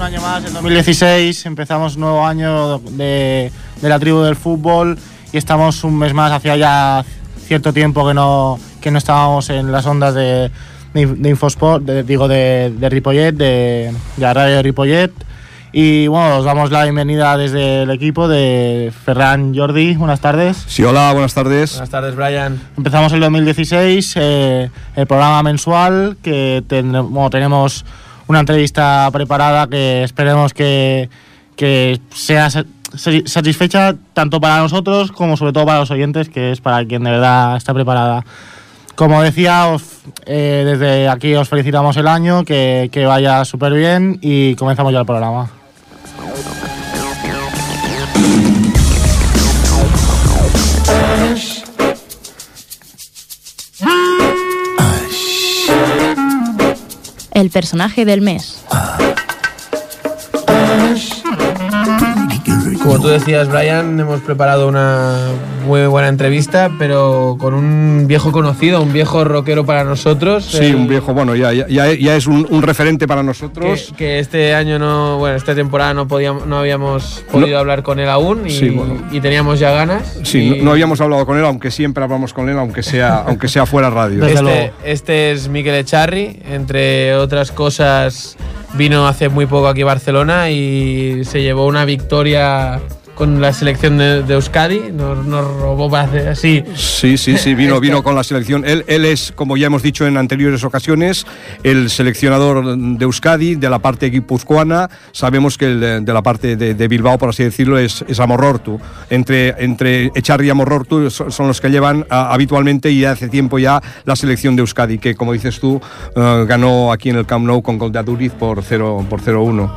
un año más, en 2016 empezamos un nuevo año de, de la tribu del fútbol y estamos un mes más, hacía ya cierto tiempo que no, que no estábamos en las ondas de, de, de Infosport, de- digo de, de Ripollet, de, de la radio de Ripollet. Y bueno, os damos la bienvenida desde el equipo de Ferran Jordi. Buenas tardes. Sí, hola, buenas tardes. Buenas tardes, Brian. Empezamos el 2016, eh, el programa mensual, que tendremos, bueno, tenemos una entrevista preparada que esperemos que, que sea sa- sa- satisfecha tanto para nosotros como sobre todo para los oyentes, que es para quien de verdad está preparada. Como decía, eh, desde aquí os felicitamos el año, que, que vaya súper bien y comenzamos ya el programa. El personaje del mes. Como tú decías, Brian, hemos preparado una muy buena entrevista, pero con un viejo conocido, un viejo rockero para nosotros. Sí, el- un viejo, bueno, ya, ya, ya- es un, un referente para Que, nosotros. que este año no, bueno, esta temporada no podíamos, no habíamos podido hablar con él aún y, Sí, bueno. y teníamos ya ganas. Sí, Y no, no habíamos hablado con él, aunque siempre hablamos con él, aunque sea, aunque sea fuera radio. Desde Este, luego. este es Miquel Echarri, entre otras cosas vino hace muy poco aquí a Barcelona y se llevó una victoria con la selección de, de Euskadi, nos, nos robó así. Sí, sí, sí, vino, vino con la selección. Él, él es, como ya hemos dicho en anteriores ocasiones, el seleccionador de Euskadi, de la parte guipuzcoana. Sabemos que el de, de la parte de, de Bilbao, por así decirlo, es, es Amorortu. Entre, entre Echarri y Amorortu son, son los que llevan habitualmente y hace tiempo ya la selección de Euskadi, que como dices tú, eh, ganó aquí en el Camp Nou con gol de Aduriz por 0 por 0-1.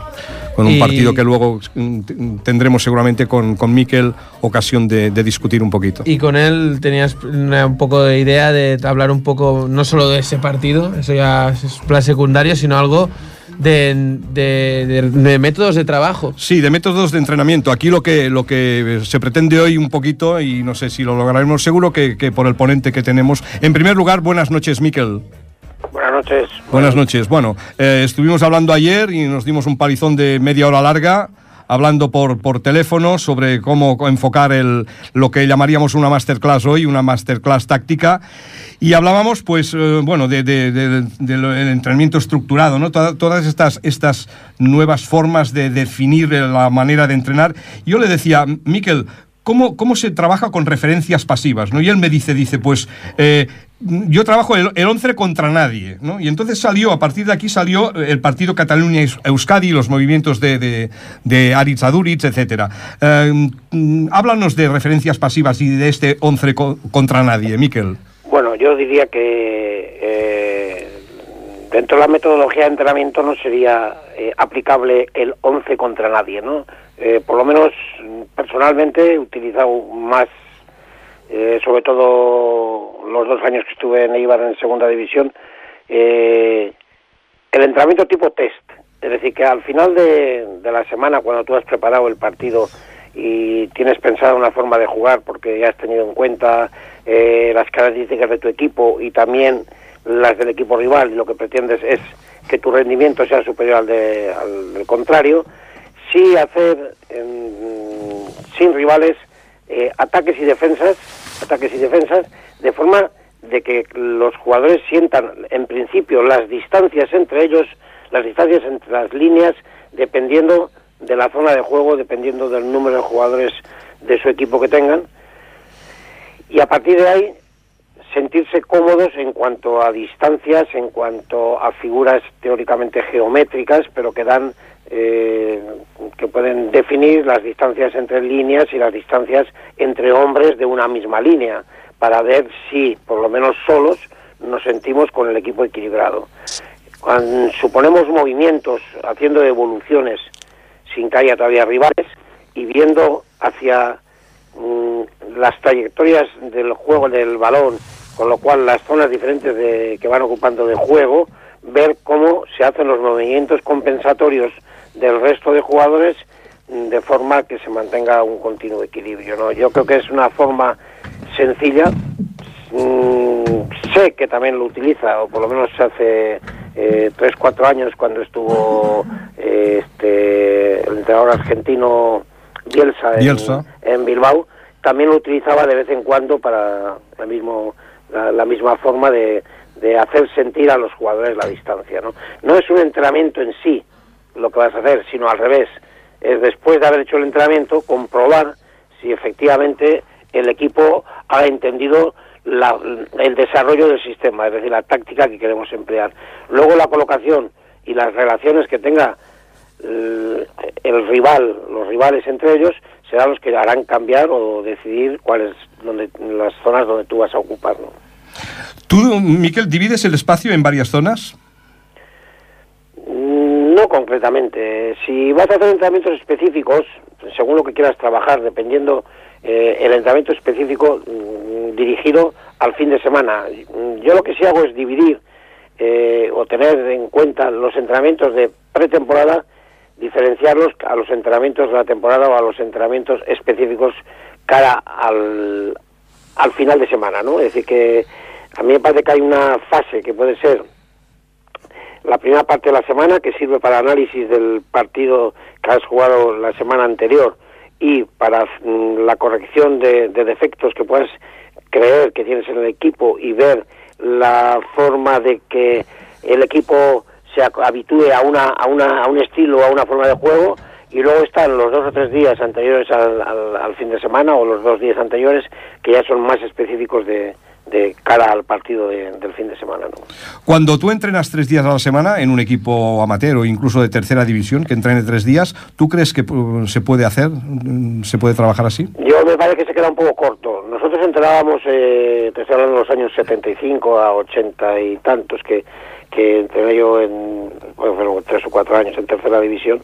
Con un Y- partido que luego mm, tendremos seguramente con, con Miquel ocasión de, de discutir un poquito. Y con él tenías una- un poco de idea de hablar un poco, no solo de ese partido, eso ya es plan secundario, sino algo de, de- de- de métodos de trabajo. Sí, de métodos de entrenamiento. Aquí lo que, lo que se pretende hoy un poquito, y no sé si lo lograremos seguro, que, que por el ponente que tenemos. En primer lugar, buenas noches, Miquel. Buenas noches. Buenas noches. Bueno, eh, estuvimos hablando ayer y nos dimos un palizón de media hora larga hablando por, por teléfono sobre cómo enfocar el, lo que llamaríamos una masterclass hoy, una masterclass táctica. Y hablábamos, pues, eh, bueno, del de, de- entrenamiento estructurado, ¿no? Toda- todas estas, estas nuevas formas de definir la manera de entrenar. Yo le decía, Miquel, ¿Cómo, ¿Cómo se trabaja con referencias pasivas? ¿no? Y él me dice, dice, pues eh, yo trabajo el, el 11 contra nadie. ¿no? Y entonces salió, a partir de aquí salió el partido Cataluña-Euskadi, los movimientos de, de, de Aritz etc. háblanos de referencias pasivas y de este 11 co- contra nadie, Miquel. Bueno, yo diría que eh, dentro de la metodología de entrenamiento no sería eh, aplicable el 11 contra nadie, ¿no? Eh, por lo menos mm, personalmente he utilizado más, eh, sobre todo los dos años que estuve en Eibar en segunda división, eh, el entrenamiento tipo test. Es decir, que al final de, la semana, cuando tú has preparado el partido y tienes pensado una forma de jugar porque ya has tenido en cuenta eh, las características de tu equipo y también las del equipo rival y lo que pretendes es que tu rendimiento sea superior al, de, del contrario, sí hacer en- sin rivales eh, ataques y defensas, ataques y defensas, de forma de que los jugadores sientan en principio las distancias entre ellos, las distancias entre las líneas, dependiendo de la zona de juego, dependiendo del número de jugadores de su equipo que tengan, y a partir de ahí sentirse cómodos en cuanto a distancias, en cuanto a figuras teóricamente geométricas, pero que dan eh, que pueden definir las distancias entre líneas y las distancias entre hombres de una misma línea, para ver si, por lo menos solos, nos sentimos con el equipo equilibrado. Suponemos movimientos, haciendo evoluciones sin que haya todavía rivales y viendo hacia mm, las trayectorias del juego del balón, con lo cual las zonas diferentes de, que van ocupando de juego, ver cómo se hacen los movimientos compensatorios del resto de jugadores de forma que se mantenga un continuo equilibrio. ¿no? Yo creo que es una forma sencilla. Mm, sé que también lo utiliza, o por lo menos hace eh, tres, cuatro años cuando estuvo eh, este, el entrenador argentino Bielsa, en- Bielsa. En, Bilbao, también lo utilizaba de vez en cuando para la, mismo, la, la misma forma de, de hacer sentir a los jugadores la distancia. ¿no? no es un entrenamiento en sí lo que vas a hacer, sino al revés. Es después de haber hecho el entrenamiento, comprobar si efectivamente el equipo ha entendido la- el desarrollo del sistema, es decir, la táctica que queremos emplear. Luego la colocación y las relaciones que tenga el, el rival, los rivales entre ellos, serán los que harán cambiar o decidir cuáles donde, las zonas donde tú vas a ocupar. ¿no? ¿Tú, Miquel, divides el espacio en varias zonas? Mm, No concretamente. Si vas a hacer entrenamientos específicos, según lo que quieras trabajar, dependiendo eh, el entrenamiento específico mm, dirigido al fin de semana. Yo lo que sí hago es dividir eh, o tener en cuenta los entrenamientos de pretemporada, diferenciarlos a los entrenamientos de la temporada o a los entrenamientos específicos cara al, al final de semana, ¿no? Es decir, que a mí me parece que hay una fase que puede ser la primera parte de la semana que sirve para análisis del partido que has jugado la semana anterior y para mm, la corrección de, de defectos que puedas creer que tienes en el equipo y ver la forma de que el equipo se habitúe a una a una a un estilo a una forma de juego y luego están los dos o tres días anteriores al, al- al fin de semana o los dos días anteriores que ya son más específicos de, de cara al partido de- del fin de semana ¿no? Cuando tú entrenas tres días a la semana en un equipo amateur o incluso de tercera división que entrene tres días, ¿tú crees que pu- se puede hacer? Mm, ¿Se puede trabajar así? Yo me parece que se queda un poco corto. Nosotros entrenábamos, eh, te estoy hablando de los años 75 a 80 y tantos, que, que entrené yo en, bueno, fueron tres o cuatro años en tercera división,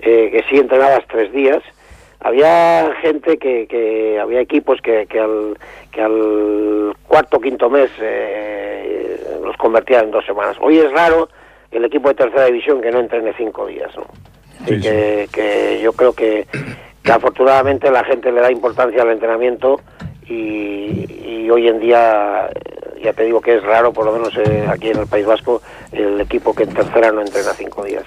eh, que sí entrenabas tres días. Había gente que, que había equipos que, que, al, que al cuarto quinto mes eh, los convertían en dos semanas. Hoy es raro el equipo de tercera división que no entrene cinco días, ¿no? Sí, y que, que yo creo que, que afortunadamente la gente le da importancia al entrenamiento y, y hoy en día ya te digo que es raro, por lo menos eh, aquí en el País Vasco, el equipo que en tercera no entrena cinco días.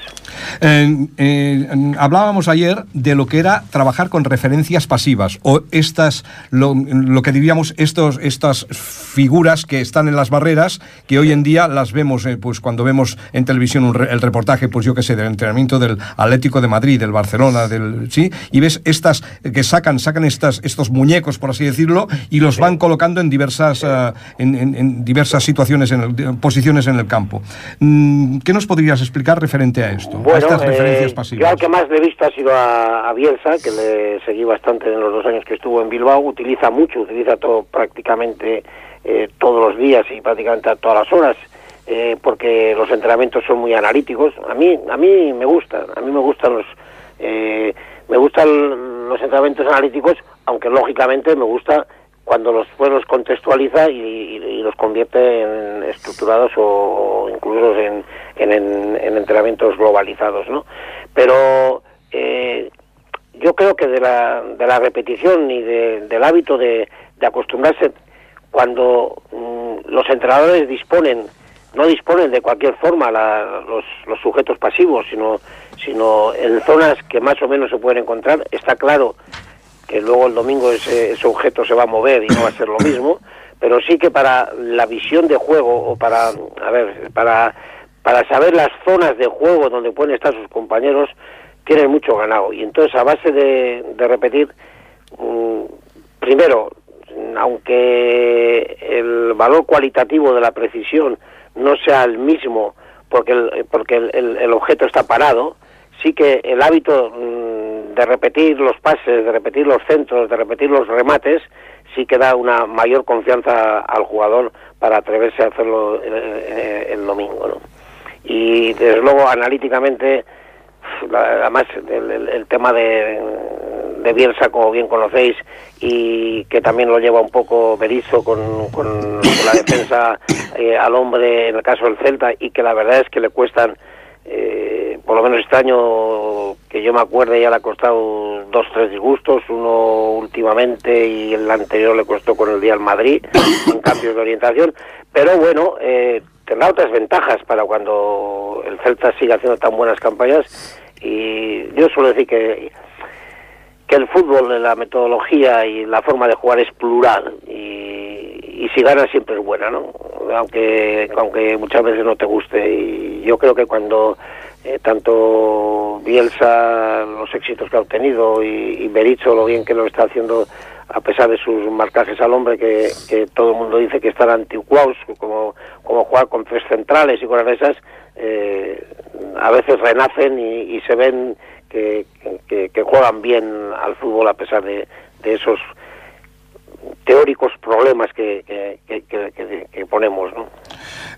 Eh, eh, hablábamos ayer de lo que era trabajar con referencias pasivas o estas, lo, lo que diríamos, estos, estas figuras que están en las barreras que hoy en día las vemos, eh, pues cuando vemos en televisión un re- el reportaje, pues yo qué sé, del entrenamiento del Atlético de Madrid, del Barcelona, del sí, y ves estas eh, que sacan, sacan estas, estos muñecos, por así decirlo, y los van colocando en diversas, en, en- en diversas situaciones, en el- posiciones en el campo. Mm, ¿Qué nos podrías explicar referente a esto? a Bueno, estas referencias eh, pasivas. yo al que más le he visto ha sido a, a Bielsa, que le seguí bastante en los dos años que estuvo en Bilbao. Utiliza mucho, utiliza todo prácticamente eh, todos los días y prácticamente a todas las horas, eh, porque los entrenamientos son muy analíticos. A mí, a mí me gustan, a mí me gustan los, eh, me gustan los entrenamientos analíticos, aunque lógicamente me gusta cuando los pues, los contextualiza y, los convierte en estructurados o, o incluso en, en, en- en entrenamientos globalizados, ¿no? Pero eh, yo creo que de la, de la repetición y de- del hábito de, de acostumbrarse cuando mm, los entrenadores disponen no disponen de cualquier forma la- los, los sujetos pasivos, sino, sino en zonas que más o menos se pueden encontrar. Está claro que luego el domingo ese, ese objeto se va a mover y no va a ser lo mismo, pero sí que para la visión de juego o para, a ver, para, para saber las zonas de juego donde pueden estar sus compañeros, tienen mucho ganado. Y entonces a base de, de repetir, mm, primero, aunque el valor cualitativo de la precisión no sea el mismo porque el, porque el, el- objeto está parado, sí que el hábito mm, de repetir los pases, de repetir los centros, de repetir los remates, sí que da una mayor confianza al jugador para atreverse a hacerlo el, el- el domingo. ¿no? Y desde luego, analíticamente, además el tema de, de Bielsa, como bien conocéis, y que también lo lleva un poco Berizzo con, con- con la defensa eh, al hombre en el caso del Celta, y que la verdad es que le cuestan, eh, por lo menos este año que yo me acuerde, ya le ha costado dos, tres disgustos, uno últimamente y el anterior le costó con el Real Madrid, en cambios de orientación, pero bueno, eh, tendrá otras ventajas para cuando el Celta siga haciendo tan buenas campañas. Y yo suelo decir que que el fútbol, la metodología y la forma de jugar es plural. Y, y si gana siempre es buena, ¿no? Aunque, aunque muchas veces no te guste y yo creo que cuando eh, tanto Bielsa, los éxitos que ha obtenido y, y Berizzo, lo bien que lo está haciendo a pesar de sus marcajes al hombre que, todo el mundo dice que están anticuados, como, como jugar con tres centrales y de esas, eh, a veces renacen y, y se ven que, que, que, juegan bien al fútbol a pesar de, de esos teóricos problemas que, que, que ponemos, ¿no?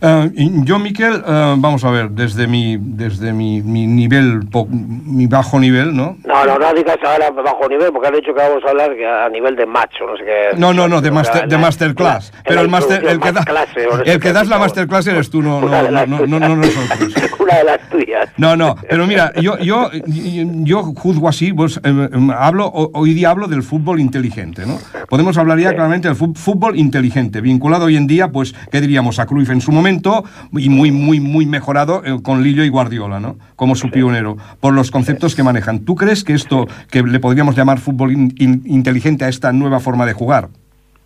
Uh, yo, Miquel, uh, vamos a ver, desde mi desde mi, mi nivel, mi bajo nivel, ¿no? No, no, no digas ahora bajo nivel, porque han dicho que vamos a hablar a nivel de macho, no sé qué. No, no, no, de, master, de masterclass. Pero el, master, el, que, da, clase, el que das la masterclass eres tú, no, no, no, no, no, no nosotros. Una de las tuyas. No, no, pero mira, yo, yo, yo juzgo así, pues eh, hablo, hoy día hablo del fútbol inteligente, ¿no? Podemos hablar ya sí. claramente del fútbol inteligente, vinculado hoy en día, pues, ¿qué diríamos? A Cruyff en su momento y muy, muy, muy mejorado eh, con Lillo y Guardiola, ¿no? Como su pionero, por los conceptos que manejan. ¿Tú crees que esto, que le podríamos llamar fútbol in, in, inteligente a esta nueva forma de jugar?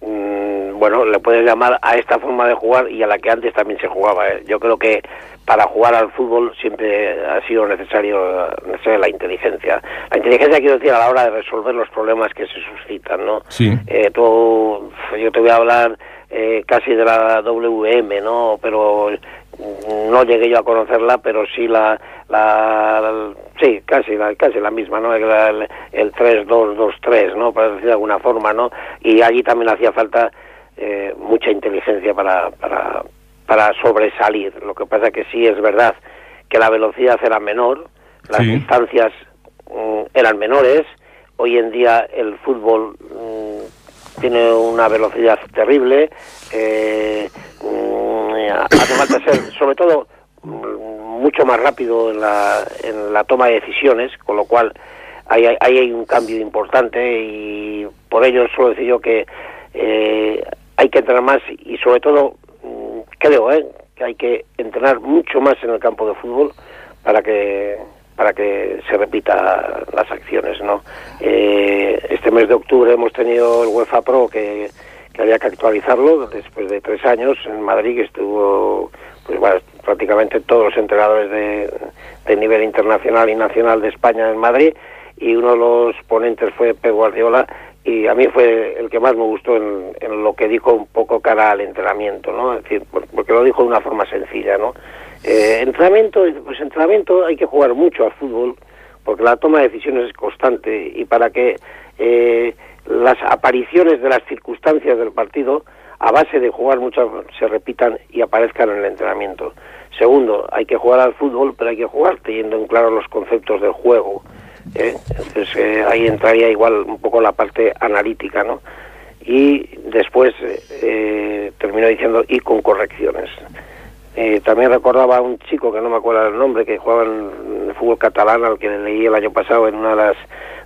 Mm, bueno, le puedes llamar a esta forma de jugar y a la que antes también se jugaba. ¿eh? Yo creo que para jugar al fútbol siempre ha sido necesario, necesario la inteligencia. La inteligencia, quiero decir, a la hora de resolver los problemas que se suscitan, ¿no? Sí. Eh, tú, yo te voy a hablar eh, casi de la WM, ¿no? Pero no llegué yo a conocerla, pero sí la, la, la sí, casi la, casi la misma, ¿no? El, el, el 3-2-2-3, ¿no? Para decir de alguna forma, ¿no? Y allí también hacía falta eh, mucha inteligencia para, para, para sobresalir. Lo que pasa que sí es verdad que la velocidad era menor, las sí. distancias mm, eran menores, hoy en día el fútbol mm, tiene una velocidad terrible, eh, hace falta ser, sobre todo, mucho más rápido en la, en la toma de decisiones, con lo cual ahí hay, hay, un cambio importante y por ello suelo decir yo que eh, hay que entrenar más y sobre todo creo ¿eh? que hay que entrenar mucho más en el campo de fútbol para que para que se repita las acciones no eh, este mes de octubre hemos tenido el UEFA Pro que, había que actualizarlo después de tres años en Madrid que estuvo pues bueno, prácticamente todos los entrenadores de, de nivel internacional y nacional de España en Madrid y uno de los ponentes fue Pep Guardiola y a mí fue el que más me gustó en, en, lo que dijo un poco cara al entrenamiento, ¿no? Decir, porque lo dijo de una forma sencilla, ¿no? Eh, entrenamiento, pues entrenamiento hay que jugar mucho al fútbol, porque la toma de decisiones es constante y para que eh, las apariciones de las circunstancias del partido a base de jugar mucho se repitan y aparezcan en el entrenamiento. Segundo, hay que jugar al fútbol, pero hay que jugar teniendo en claro los conceptos del juego. ¿eh? Entonces eh, ahí entraría igual un poco la parte analítica, ¿no? Y después eh, terminó diciendo y con correcciones. Eh, también recordaba a un chico que no me acuerdo el nombre que jugaba en el fútbol catalán al que leí el año pasado en una de las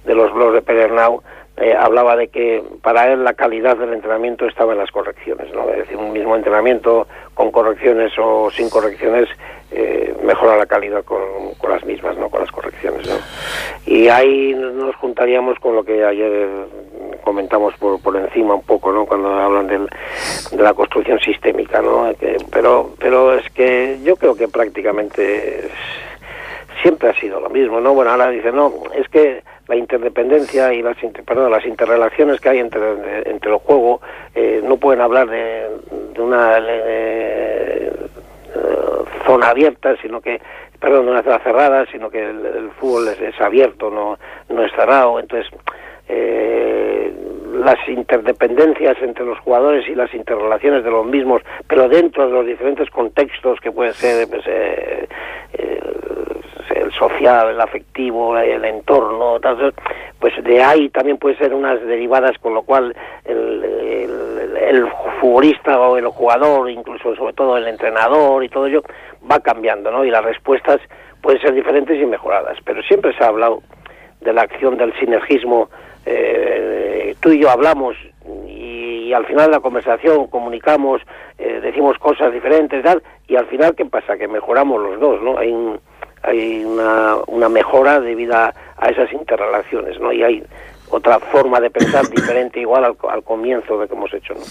de los blogs de Pedernau eh, hablaba de que para él la calidad del entrenamiento estaba en las correcciones, ¿no? Es decir, un mismo entrenamiento con correcciones o sin correcciones eh, mejora la calidad con, con, las mismas, ¿no? Con las correcciones, ¿no? Y ahí nos juntaríamos con lo que ayer comentamos por, por encima un poco, ¿no? Cuando hablan del, de la construcción sistémica, ¿no? Que, pero, pero es que yo creo que prácticamente siempre ha sido lo mismo, ¿no? Bueno, ahora dice, no, es que la interdependencia y las, perdón, las interrelaciones que hay entre, entre el juego eh, no pueden hablar de, una eh, zona abierta, sino que, perdón, una zona cerrada, sino que el, el fútbol es, es, abierto, no, no es cerrado. Entonces, eh, las interdependencias entre los jugadores y las interrelaciones de los mismos, pero dentro de los diferentes contextos que puede ser pues, eh, el social, el afectivo, el entorno, pues de ahí también puede ser unas derivadas, con lo cual el, el, futbolista o el jugador, incluso sobre todo el entrenador y todo ello, va cambiando, ¿no? Y las respuestas pueden ser diferentes y mejoradas, pero siempre se ha hablado de la acción del sinergismo, eh, tú y yo hablamos y, al final de la conversación comunicamos eh, decimos cosas diferentes tal, y al final, ¿qué pasa? Que mejoramos los dos, ¿no? Hay, hay una, una mejora debido a, a esas interrelaciones, ¿no? Y hay otra forma de pensar diferente igual al, al, comienzo de que hemos hecho. ¿no?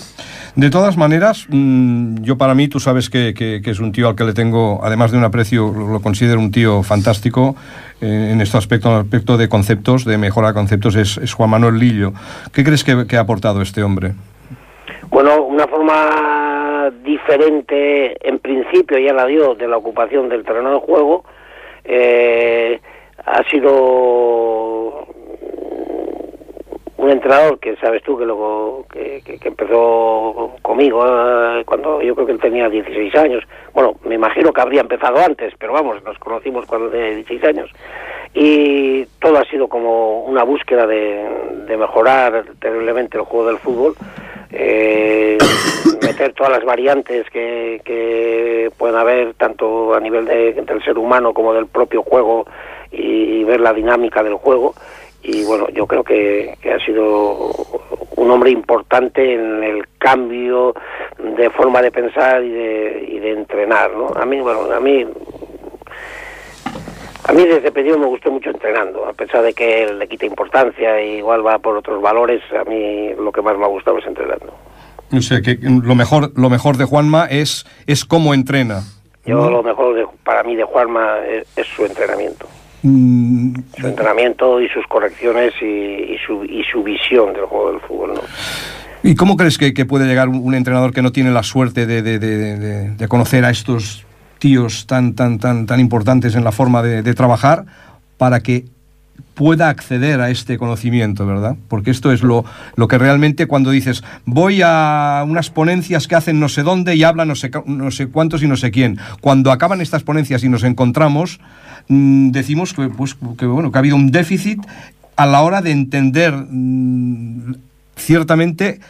De todas maneras, mmm, yo para mí, tú sabes que, es un tío al que le tengo, además de un aprecio, lo, considero un tío fantástico eh, en este aspecto, en el aspecto de conceptos, de mejora de conceptos, es, es Juan Manuel Lillo. ¿Qué crees que, que ha aportado este hombre? Bueno, una forma diferente, en principio ya la dio, de la ocupación del terreno de juego. Eh, ha sido un entrenador que sabes tú que luego que, empezó conmigo eh, cuando yo creo que él tenía 16 años. Bueno me imagino que habría empezado antes pero vamos nos conocimos cuando tenía 16 años. Y todo ha sido como una búsqueda de, de mejorar terriblemente el juego del fútbol eh, meter todas las variantes que, que pueden haber tanto a nivel de, del ser humano como del propio juego y ver la dinámica del juego y bueno, yo creo que, que, ha sido un hombre importante en el cambio de forma de pensar y de, y de entrenar, ¿no? A mí, bueno, a mí a mí desde pequeño me gustó mucho entrenando, a pesar de que él le quita importancia y igual va por otros valores, a mí lo que más me ha gustado es entrenando. O sea, que lo mejor, lo mejor de Juanma es, es cómo entrena. Yo lo mejor de, para mí de Juanma es, es su entrenamiento. Mm. Su entrenamiento y sus correcciones y, y, su, y su visión del juego del fútbol, ¿no? ¿Y cómo crees que, que, puede llegar un entrenador que no tiene la suerte de, de, de, de conocer a estos tíos tan, tan, tan, tan importantes en la forma de, de, trabajar para que pueda acceder a este conocimiento, ¿verdad? Porque esto es lo, lo que realmente cuando dices voy a unas ponencias que hacen no sé dónde y hablan no sé, no sé cuántos y no sé quién. Cuando acaban estas ponencias y nos encontramos, mmm, decimos que, pues, que, bueno, que ha habido un déficit a la hora de entender mmm, ciertamente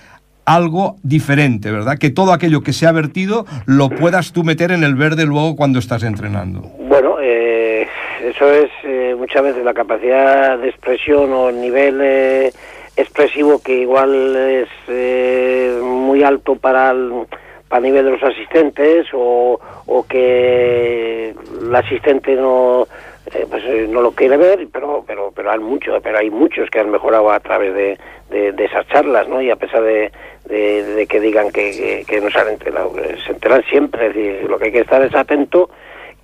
algo diferente, ¿verdad? Que todo aquello que se ha vertido lo puedas tú meter en el verde luego cuando estás entrenando. Eso es eh, muchas veces la capacidad de expresión o el nivel eh, expresivo que igual es eh, muy alto para el, para el nivel de los asistentes o, o que el asistente no eh, pues eh, no lo quiere ver, pero pero pero hay mucho, pero hay muchos que han mejorado a través de, de, esas charlas, ¿no? Y a pesar de, de, que digan que, que, que, no se han enterado, se enteran siempre, es decir, lo que hay que estar es atento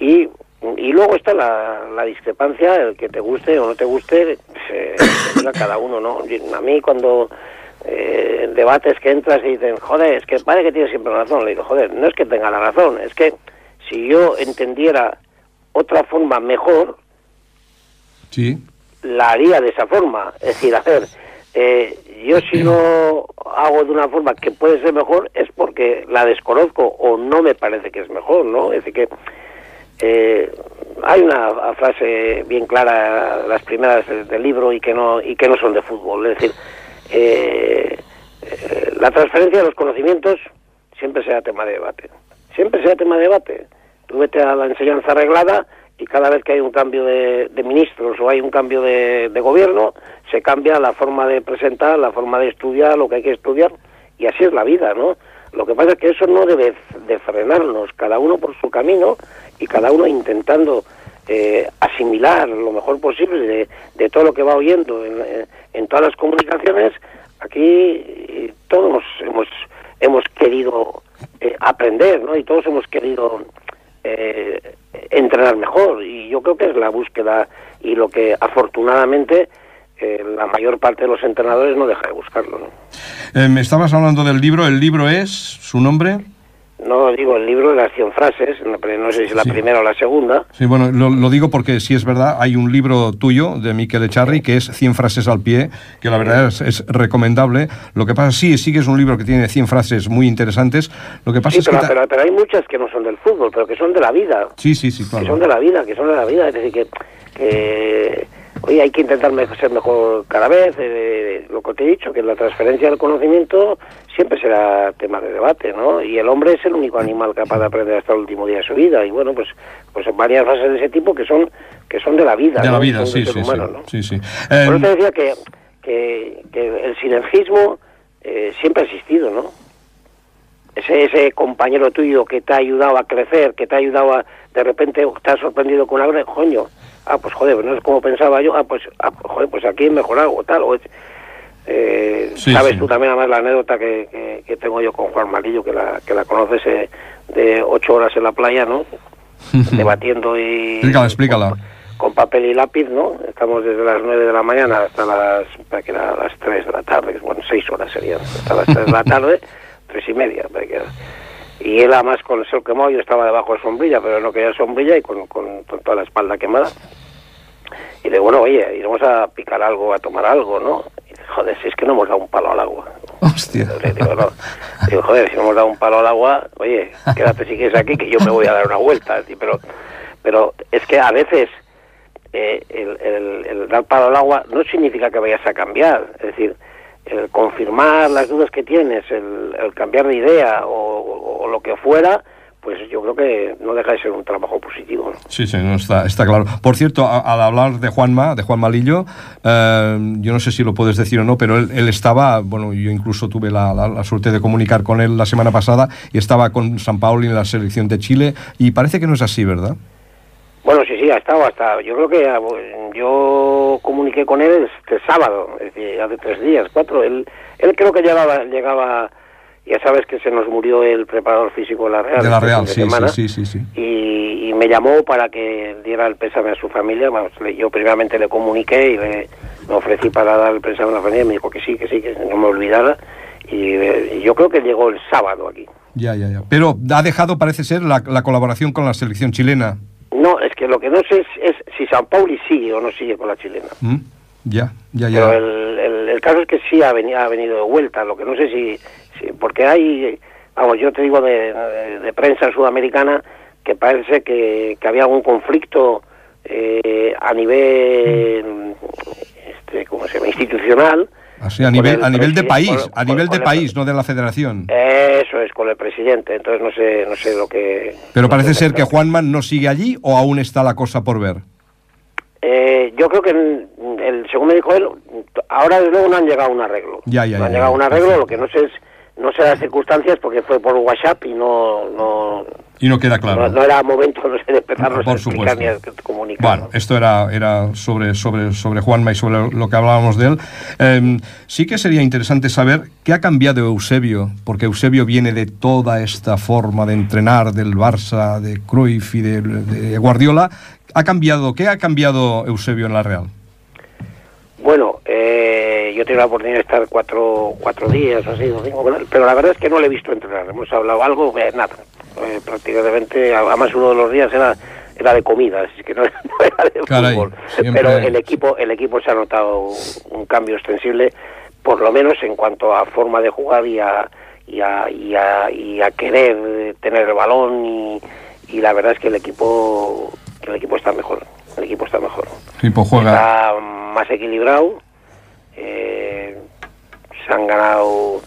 y y luego está la, la discrepancia, el que te guste o no te guste, se diga cada uno, ¿no? A mí cuando eh, debates que entras y dicen, joder, es que parece que tienes siempre razón, le digo, joder, no es que tenga la razón, es que si yo entendiera otra forma mejor, sí. la haría de esa forma. Es decir, hacer, eh, yo si no hago de una forma que puede ser mejor es porque la desconozco o no me parece que es mejor, ¿no? Es decir, que eh, hay una frase bien clara, las primeras del libro y que no y que no son de fútbol, es decir, eh, eh, la transferencia de los conocimientos siempre será tema de debate, siempre será tema de debate. Tú vete a la enseñanza arreglada y cada vez que hay un cambio de, ministros o hay un cambio de, de, gobierno, se cambia la forma de presentar, la forma de estudiar, lo que hay que estudiar, y así es la vida, ¿no? Lo que pasa es que eso no debe de frenarnos, cada uno por su camino y cada uno intentando eh, asimilar lo mejor posible de, de, todo lo que va oyendo en, todas las comunicaciones. Aquí todos hemos, hemos querido eh, aprender, ¿no? Y todos hemos querido eh, entrenar mejor y yo creo que es la búsqueda y lo que afortunadamente eh, la mayor parte de los entrenadores no deja de buscarlo. ¿no? Eh, me estabas hablando del libro, el libro es su nombre. No, digo, el libro de las 100 frases, no sé si es la sí. primera o la segunda. Sí, bueno, lo, lo, digo porque si es verdad, hay un libro tuyo de Miquel Echarri que es 100 frases al pie, que la verdad es, es, recomendable. Lo que pasa, sí, sí que es un libro que tiene 100 frases muy interesantes. Lo que pasa sí, es pero, que... Pero, pero, hay muchas que no son del fútbol, pero que son de la vida. Sí, sí, sí, claro. Que son de la vida, que son de la vida. Es decir, que... que Oye, hay que intentar ser mejor cada vez. Eh, lo que te he dicho, que la transferencia del conocimiento siempre será tema de debate, ¿no? Y el hombre es el único animal capaz de aprender hasta el último día de su vida. Y bueno, pues, pues varias fases de ese tipo que son que son de la vida. De ¿no? la vida, sí, sí, humano, sí, ¿no? sí, sí. Por eso te decía que, que, que el sinergismo eh, siempre ha existido, ¿no? ese, ese compañero tuyo que te ha ayudado a crecer, que te ha ayudado a, de repente te ha sorprendido con algo, coño, ah, pues joder, no es como pensaba yo, ah, pues, ah, pues, joder, pues aquí he mejorado o tal, o es- eh, Sí, sabes sí. tú también además la anécdota que, que, que tengo yo con Juan Malillo, que la, que la conoces eh, de ocho horas en la playa, ¿no? Debatiendo y... Explícala, explícala. Con, con papel y lápiz, ¿no? Estamos desde las nueve de la mañana hasta las, para que era las tres de la tarde, bueno, seis horas serían, hasta las tres de la tarde, tres y media, para que- y él además con el sol quemado, yo estaba debajo de sombrilla, pero no quería sombrilla y con, con, con toda la espalda quemada. Y le digo, bueno, oye, iremos a picar algo, a tomar algo, ¿no? Y dice, joder, si es que no hemos dado un palo al agua. Hostia. Le digo, no. Digo, joder, si no hemos dado un palo al agua, oye, quédate si quieres aquí, que yo me voy a dar una vuelta. Pero, pero es que a veces eh, el, el- el dar palo al agua no significa que vayas a cambiar. Es decir, el confirmar las dudas que tienes, el, cambiar de idea o, lo que fuera, pues yo creo que no deja de ser un trabajo positivo. Sí, sí, no, está, está claro. Por cierto, al hablar de Juanma, de Juan Malillo, eh, yo no sé si lo puedes decir o no, pero él, estaba, bueno, yo incluso tuve la, la- suerte de comunicar con él la semana pasada y estaba con San Pauli en la selección de Chile y parece que no es así, ¿verdad? Bueno, sí, sí, ha estado hasta. Yo creo que ah, yo comuniqué con él este sábado, es decir, hace tres días, cuatro. Él, él creo que llegaba, llegaba. Ya sabes que se nos murió el preparador físico de la Real. De la este Real, sí, semana, sí, sí, sí, sí. Y, y me llamó para que diera el pésame a su familia. Le- yo primeramente le comuniqué y le, me ofrecí para dar el pésame a la familia. y Me dijo que sí, que sí, que no me olvidara. Y, eh, y yo creo que llegó el sábado aquí. Ya, ya, ya. Pero ha dejado, parece ser, la, la colaboración con la selección chilena. No, es que lo que no sé es, es si San Pauli sigue o no sigue con la chilena. ¿Mm? Ya, ya, Pero ya. el, el, el caso es que sí ha venido, ha venido de vuelta, lo que no sé si, si- porque hay, vamos, yo te digo de, de- de prensa sudamericana que parece que, que había algún conflicto eh, a nivel, este, ¿cómo se llama?, institucional. Así, a con nivel, el a nivel de país, con- a con- nivel con de el- país, no de la federación. Eso es, con el presidente, entonces no sé, no sé lo que... Pero parece ser que. Juanman no sigue allí o aún está la cosa por ver. Eh, yo creo que, el, el- según me dijo él, ahora desde luego no han llegado a un arreglo. Ya, ya, no han ya, llegado a un arreglo, lo que no sé es, no sé las circunstancias porque fue por WhatsApp y no, no, Y no queda claro. no, no era momento no sé, de empezarnos Por a explicar ni a comunicar. Bueno, esto era, era sobre, sobre, sobre Juanma y sobre lo que hablábamos de él. Eh, sí que sería interesante saber qué ha cambiado Eusebio, porque Eusebio viene de toda esta forma de entrenar del Barça, de Cruyff y de, de Guardiola. ¿Ha cambiado, ¿Qué ha cambiado Eusebio en la Real? Bueno, eh, yo tengo la oportunidad de estar cuatro, cuatro días así, pero la verdad es que no le he visto entrenar. Hemos hablado algo, eh, nada. Eh, prácticamente, además uno de los días era era de comida, así que no, no era de Caray, fútbol. siempre- Pero el equipo el equipo se ha notado un cambio extensible, por lo menos en cuanto a forma de jugar y a, y a, y a, y a querer tener el balón y, y la verdad es que el equipo que el equipo está mejor. El equipo está mejor Tipo juega. está más equilibrado. eh, se han ganado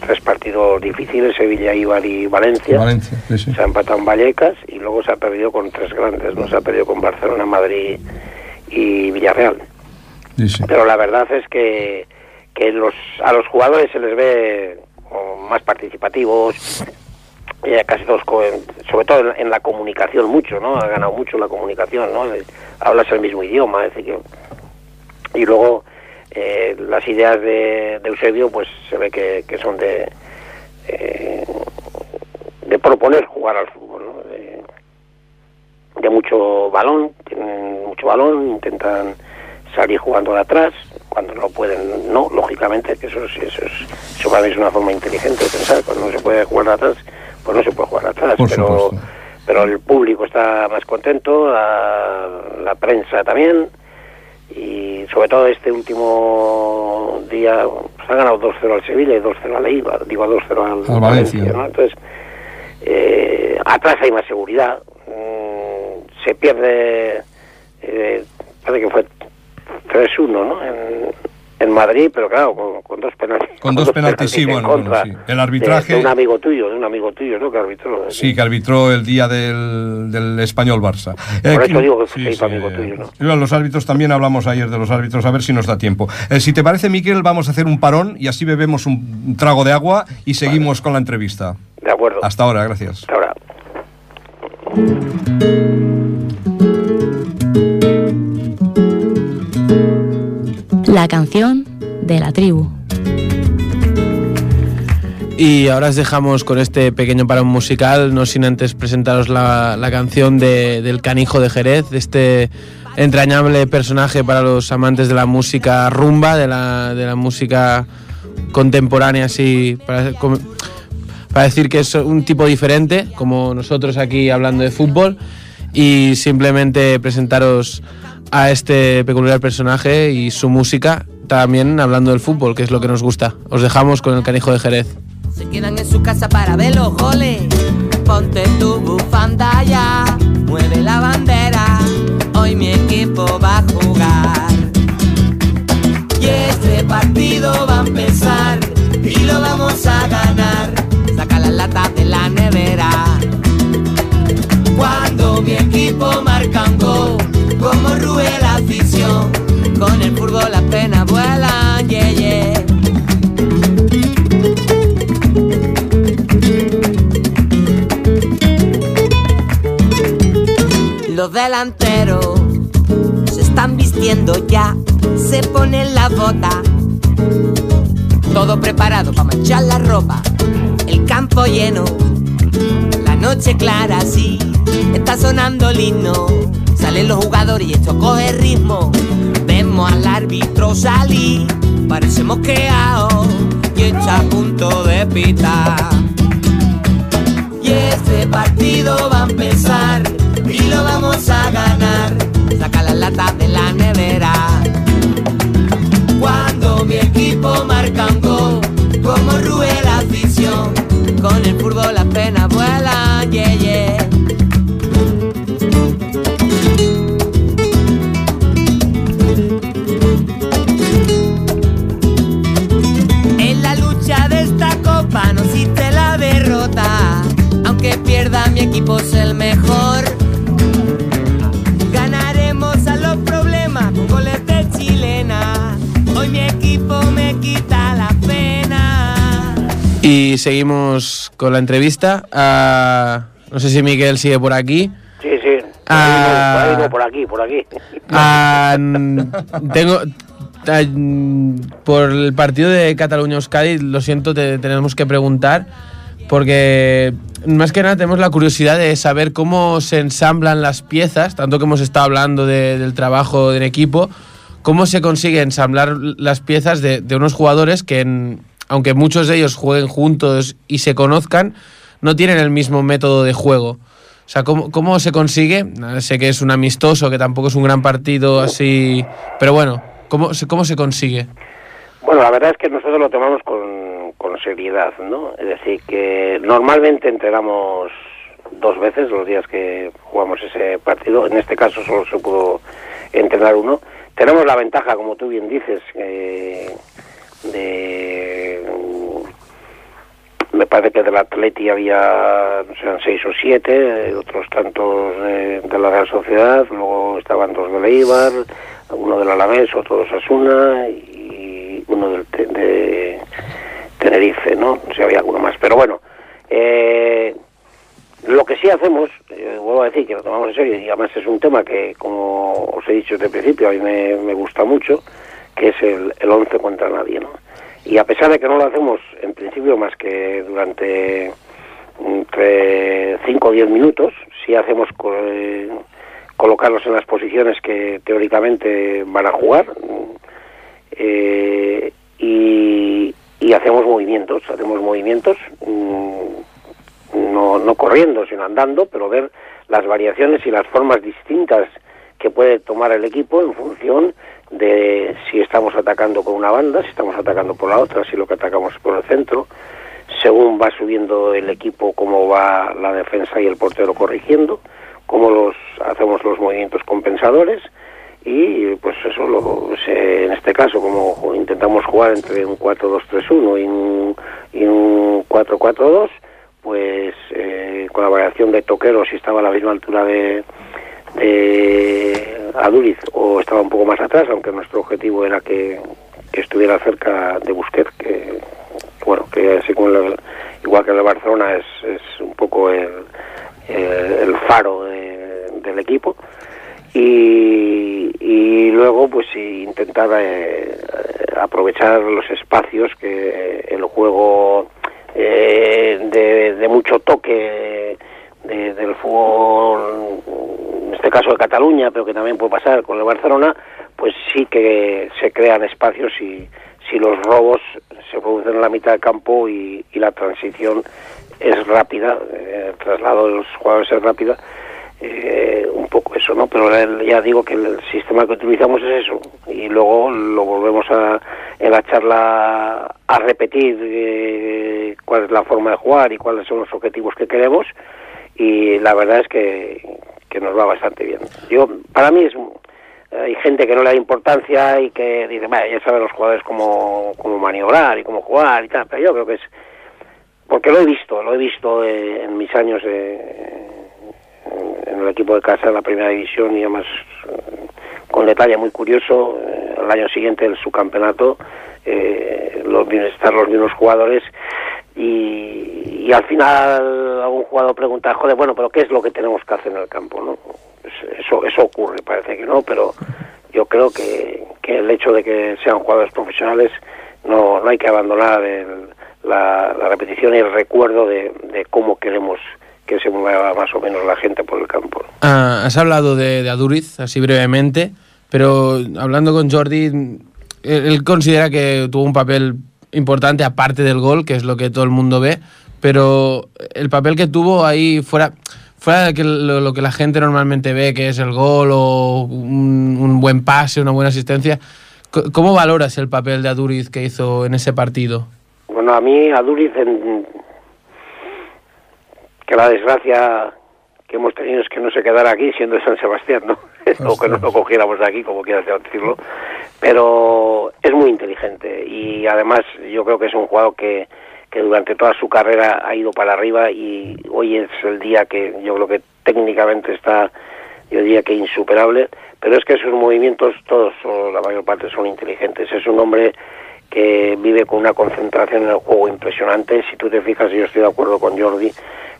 tres partidos difíciles, Sevilla, Ibar y Valencia. Valencia, sí, sí. Se ha empatado en Vallecas y luego se ha perdido con tres grandes, ¿no? Se ha perdido con Barcelona, Madrid y Villarreal. sí, sí. Pero la verdad es que, que los, a los jugadores se les ve más participativos, eh, casi todos, sobre todo en, la comunicación mucho, ¿no? Ha ganado mucho la comunicación, ¿no? Hablas el mismo idioma, es decir, que... Y luego eh, las ideas de, Eusebio, pues se ve que, son de... eh, de proponer jugar al fútbol, ¿no? De, mucho balón, tienen mucho balón, intentan salir jugando de atrás, cuando no pueden, no, lógicamente, que eso, es- eso, es, eso para mí es una forma inteligente de pensar, cuando no se puede jugar de atrás, pues no se puede jugar atrás, Por pero, supuesto. pero el público está más contento, la, la prensa también, y sobre todo este último día, pues ha ganado 2-0 al Sevilla y 2-0 al Eibar, digo 2-0 al, Al Valencia. ¿no? Entonces, eh, atrás hay más seguridad. Mm, se pierde, eh, parece que fue 3-1 ¿no? en, en Madrid, pero claro, con, con dos penaltis. Con dos penaltis, sí, en bueno, contra bueno, sí. El arbitraje- De, de un amigo tuyo, de un amigo tuyo, ¿no? Que arbitró. Sí, que arbitró el día del, del español Barça. Por eso que- digo que se hizo amigo tuyo, ¿no? Yo, Los árbitros también hablamos ayer de los árbitros, a ver si nos da tiempo. Eh, si te parece, Miquel, vamos a hacer un parón y así bebemos un trago de agua y seguimos con la entrevista. De acuerdo. Hasta ahora, gracias. Hasta ahora. La canción de la tribu. Y ahora os dejamos con este pequeño parón musical, no sin antes presentaros la, la canción de- del canijo de Jerez, de este entrañable personaje para los amantes de la música rumba, de la, de la música contemporánea, así, para, para decir que es un tipo diferente, como nosotros aquí hablando de fútbol, y simplemente presentaros a este peculiar personaje y su música, también hablando del fútbol, que es lo que nos gusta. Os dejamos con el canijo de Jerez. Los delanteros se están vistiendo ya, se ponen la bota. Todo preparado para manchar la ropa. El campo lleno, la noche clara, sí. Está sonando el himno. Salen los jugadores y esto coge ritmo. Vemos al árbitro salir, parece mosqueado y está a punto de pitar. Y este partido va a empezar y lo vamos a ganar. Saca las latas de la nevera. Cuando mi equipo marca un gol, como rue la afición. Con el fútbol las penas vuelan, yeah, yeah. En la lucha de esta copa no existe la derrota. Aunque pierda mi equipo es el mejor. Equipo me quita la pena. Y seguimos con la entrevista. Ah, no sé si Miguel sigue por aquí. Sí, sí. Por, Ah. ahí no, por ahí no, por aquí, por aquí. N- tengo. por el partido de Cataluña-Euskadi, lo siento, te tenemos que preguntar. Porque más que nada tenemos la curiosidad de saber cómo se ensamblan las piezas, tanto que hemos estado hablando de- del trabajo en equipo, cómo se consigue ensamblar las piezas de, de unos jugadores que, en- aunque muchos de ellos jueguen juntos y se conozcan, no tienen el mismo método de juego. O sea, ¿cómo, cómo se consigue? Sé que es un amistoso, que tampoco es un gran partido así, pero bueno, ¿cómo cómo se consigue? Bueno, la verdad es que nosotros lo tomamos con, con seriedad, ¿no? Es decir, que normalmente entrenamos dos veces los días que jugamos ese partido. En este caso solo se pudo entrenar uno. Tenemos la ventaja, como tú bien dices, eh, de... Me parece que del Atleti había, no sé, seis o siete, otros tantos de la Real Sociedad, luego estaban dos de Leibar, uno del Alavés, otro de Osasuna y uno del de Tenerife, ¿no? No sé había alguno más. Pero bueno, eh, lo que sí hacemos, eh, vuelvo a decir que lo tomamos en serio y además es un tema que, como os he dicho desde el principio, a mí me, gusta mucho, que es el, el 11 contra nadie, ¿no? Y a pesar de que no lo hacemos en principio más que durante entre 5 o 10 minutos, sí hacemos co- eh, colocarlos en las posiciones que teóricamente van a jugar eh, y, y hacemos movimientos, hacemos movimientos mm, no, no corriendo, sino andando, pero ver las variaciones y las formas distintas que puede tomar el equipo en función de si estamos atacando con una banda, si estamos atacando por la otra, si lo que atacamos es por el centro, según va subiendo el equipo, cómo va la defensa y el portero corrigiendo, cómo los hacemos los movimientos compensadores y pues eso, lo, se- en este caso, como intentamos jugar entre un 4-2-3-1 y un, y un 4-4-2, pues eh, con la variación de toquero, si estaba a la misma altura de, de Aduriz o estaba un poco más atrás, aunque nuestro objetivo era que, estuviera cerca de Busquets, que bueno, que así como igual que el de Barcelona es, es un poco el, el, faro de- del equipo. Y, y luego pues intentar eh, aprovechar los espacios que el juego eh, de, mucho toque de- del fútbol en este caso de Cataluña pero que también puede pasar con el Barcelona pues sí que se crean espacios y si los robos se producen en la mitad del campo y, y la transición es rápida, eh, el traslado de los jugadores es rápida, eh, un poco eso, ¿no? Pero ya digo que el sistema que utilizamos es eso y luego lo volvemos a en la charla a repetir eh, cuál es la forma de jugar y cuáles son los objetivos que queremos y la verdad es que, que nos va bastante bien. Yo para mí es hay gente que no le da importancia y que dice, "Vaya, ya saben los jugadores cómo, cómo maniobrar y cómo jugar y tal, pero yo creo que es porque lo he visto, lo he visto eh, en mis años el equipo de casa de la primera división y además eh, con detalle muy curioso, eh, el año siguiente el subcampeonato, eh, los, estar los mismos jugadores y, y al final algún jugador pregunta, joder, bueno, pero ¿qué es lo que tenemos que hacer en el campo? ¿no? Eso, eso ocurre, parece que no, pero yo creo que, que el hecho de que sean jugadores profesionales no, no hay que abandonar el- la, repetición y el recuerdo de cómo queremos que se mueva más o menos la gente por el campo. Ah, has hablado de, de Aduriz, así brevemente, pero hablando con Jordi, él, él considera que tuvo un papel importante aparte del gol, que es lo que todo el mundo ve, pero el papel que tuvo ahí fuera, fuera de que lo, lo que la gente normalmente ve, que es el gol o un, un buen pase, una buena asistencia, ¿cómo valoras el papel de Aduriz que hizo en ese partido? Bueno, a mí, a Duriz, en- que la desgracia que hemos tenido es que no se quedara aquí siendo de San Sebastián, ¿no? o que no lo cogiéramos de aquí, como quieras decirlo. Pero es muy inteligente y además yo creo que es un jugador que, que durante toda su carrera ha ido para arriba y hoy es el día que yo creo que técnicamente está, yo diría que insuperable, pero es que sus movimientos todos, o la mayor parte, son inteligentes. Es un hombre que vive con una concentración en el juego impresionante. Si tú te fijas, y yo estoy de acuerdo con Jordi,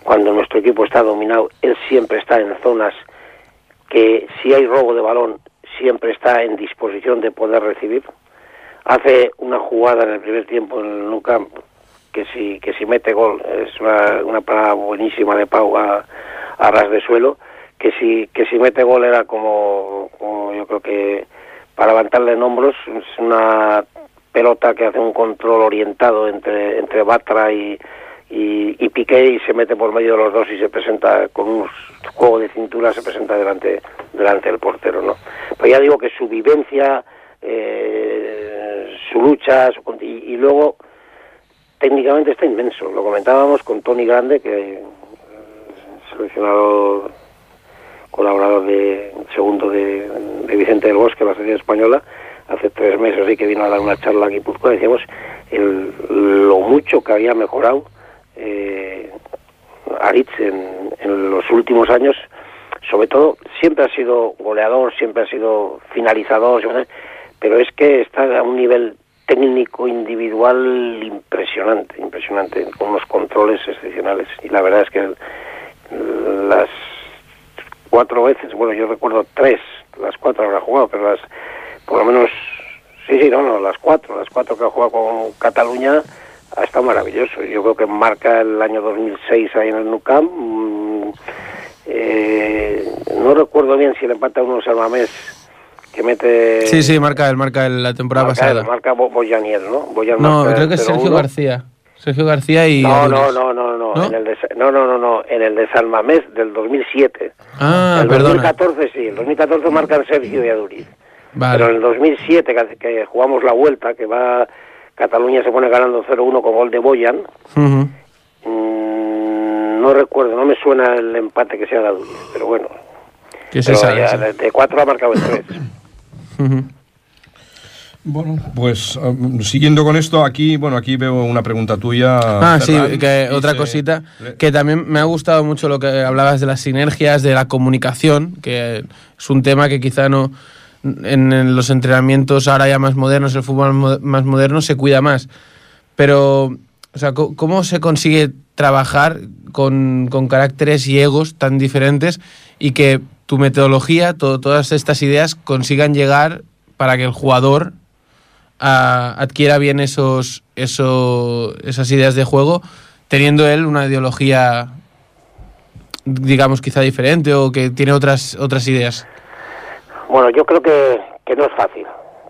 cuando nuestro equipo está dominado, él siempre está en zonas que si hay robo de balón, siempre está en disposición de poder recibir. Hace una jugada en el primer tiempo en el Nou que si, que si mete gol, es una, una parada buenísima de Pau a, ras de suelo, que si, que si mete gol era como, como yo creo que para levantarle en hombros, es una pelota que hace un control orientado entre, entre Batra y, y, y Piqué y se mete por medio de los dos y se presenta con un juego de cintura, se presenta delante, delante del portero, ¿no? Pero ya digo que su vivencia, eh, su lucha, su y, y luego técnicamente está inmenso. Lo comentábamos con Tony Grande, que eh, seleccionado colaborador de segundo de, de Vicente del Bosque, la selección española, hace tres meses y que vino a dar una charla aquí en Guipúzcoa, decíamos el, lo mucho que había mejorado eh, Aritz en, en los últimos años, sobre todo siempre ha sido goleador, siempre ha sido finalizador, pero es que está a un nivel técnico individual impresionante, impresionante, con unos controles excepcionales. Y la verdad es que las cuatro veces, bueno, yo recuerdo tres, las cuatro habrá jugado, pero las, por lo menos, sí, sí, no, no, las cuatro, las cuatro que ha jugado con Cataluña, ha estado maravilloso. Yo creo que marca el año 2006 ahí en el Nou Camp. mm, eh, no recuerdo bien si le empata a uno Salmamés que mete... Sí, sí, marca él, marca él la temporada marca, pasada. Marca Bo- Boyaniel, ¿no? Boyan No, creo que es Sergio 0-1. García. Sergio García y. No, no, no, no, no, ¿No? En el de, no, no, no, no, en el de San Mamés del 2007. Ah, el perdona. 2014 sí, el 2014 marcan Sergio y Aduriz. Vale. Pero en el 2007, que, que jugamos la vuelta, que va Cataluña se pone ganando 0-1 con gol de Boyan, mm, no recuerdo, no me suena el empate que sea de Aduriz, pero bueno. Que se Pero sabe, de, de cuatro ha marcado el 3. Ujú. Bueno, pues um, siguiendo con esto, aquí, bueno, aquí veo una pregunta tuya. Ah, sí, que Dice- otra cosita, le- que también me ha gustado mucho lo que hablabas de las sinergias, de la comunicación, que es un tema que quizá no en, los entrenamientos ahora ya más modernos, el fútbol más moderno se cuida más. Pero, o sea, ¿cómo se consigue trabajar con, con caracteres y egos tan diferentes y que tu metodología, to- todas estas ideas consigan llegar para que el jugador a- adquiera bien esos, eso, esas ideas de juego, teniendo él una ideología, digamos, quizá diferente o que tiene otras, otras ideas. Bueno, yo creo que, que no es fácil,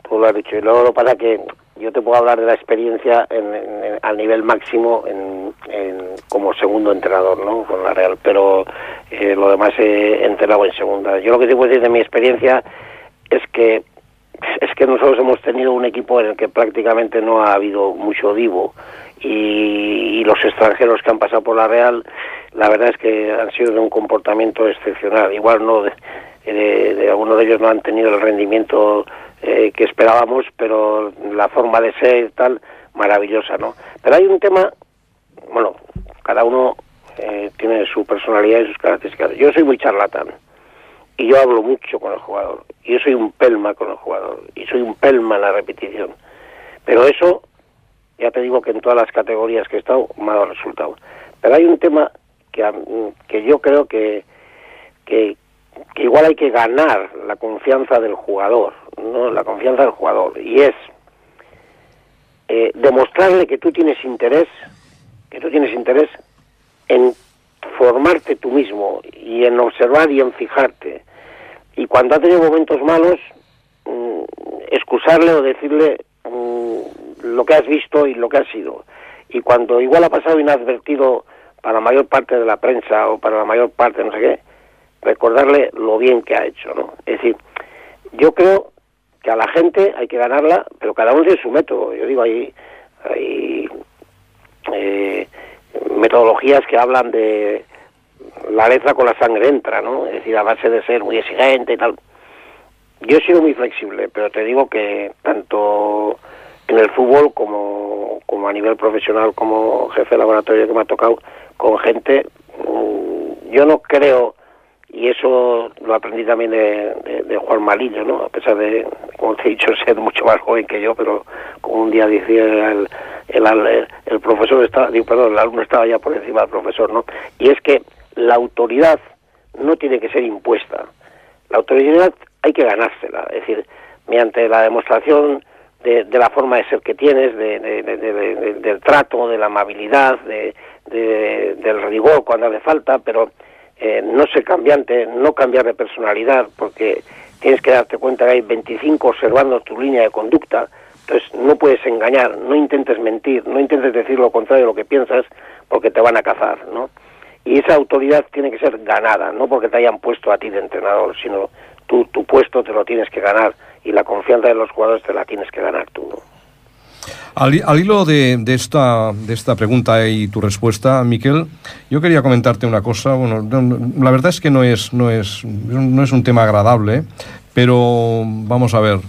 tú lo has dicho. Y luego lo pasa que yo te puedo hablar de la experiencia en, al nivel máximo como segundo entrenador, ¿no? Con la Real, pero eh, lo demás he entrenado en segunda. Yo lo que te puedo decir de mi experiencia es que es que nosotros hemos tenido un equipo en el que prácticamente no ha habido mucho divo y, y los extranjeros que han pasado por la Real, la verdad es que han sido de un comportamiento excepcional. Igual no de, de- algunos de ellos no han tenido el rendimiento eh, que esperábamos, pero la forma de ser tal maravillosa, ¿no? Pero hay un tema, bueno, cada uno eh, tiene su personalidad y sus características. Yo soy muy charlatán y yo hablo mucho con el jugador. Yo soy un pelma con el jugador y soy un pelma en la repetición. Pero eso, ya te digo que en todas las categorías que he estado me ha dado resultado. Pero hay un tema que, que yo creo que, que, que igual hay que ganar la confianza del jugador, no la confianza del jugador, y es eh, demostrarle que tú tienes interés, que tú tienes interés en formarte tú mismo y en observar y en fijarte. Y cuando ha tenido momentos malos, mm, excusarle o decirle mm, lo que has visto y lo que has sido. Y cuando igual ha pasado inadvertido para la mayor parte de la prensa o para la mayor parte no sé qué, recordarle lo bien que ha hecho, ¿no? Es decir, yo creo que a la gente hay que ganarla, pero cada uno tiene su método. Yo digo, hay, hay eh, metodologías que hablan de la letra con la sangre entra, ¿no? Es decir, a base de ser muy exigente y tal. Yo he sido muy flexible, pero te digo que tanto en el fútbol como, como a nivel profesional, como jefe de laboratorio que me ha tocado, con gente, mm, yo no creo, y eso lo aprendí también de, de- Juan Malillo, ¿no? A pesar de, como te he dicho, ser mucho más joven que yo, pero como un día decía el, el, el- profesor estaba, digo, perdón, el alumno estaba ya por encima del profesor, ¿no? Y es que la autoridad no tiene que ser impuesta. La autoridad hay que ganársela, es decir, mediante la demostración de, de la forma de ser que tienes, de, de- de- de- de- del trato, de la amabilidad, de- del rigor cuando hace falta, pero eh, no ser cambiante, no cambiar de personalidad, porque tienes que darte cuenta que hay 25 observando tu línea de conducta, entonces no puedes engañar, no intentes mentir, no intentes decir lo contrario de lo que piensas, porque te van a cazar, ¿no? Y esa autoridad tiene que ser ganada, no porque te hayan puesto a ti de entrenador, sino tú, tu puesto te lo tienes que ganar y la confianza de los jugadores te la tienes que ganar tú. Al, al hilo de, de esta, de esta pregunta y tu respuesta, Miquel, yo quería comentarte una cosa. Bueno, no- no- la verdad es que no es, no, es, no es un tema agradable, pero vamos a ver.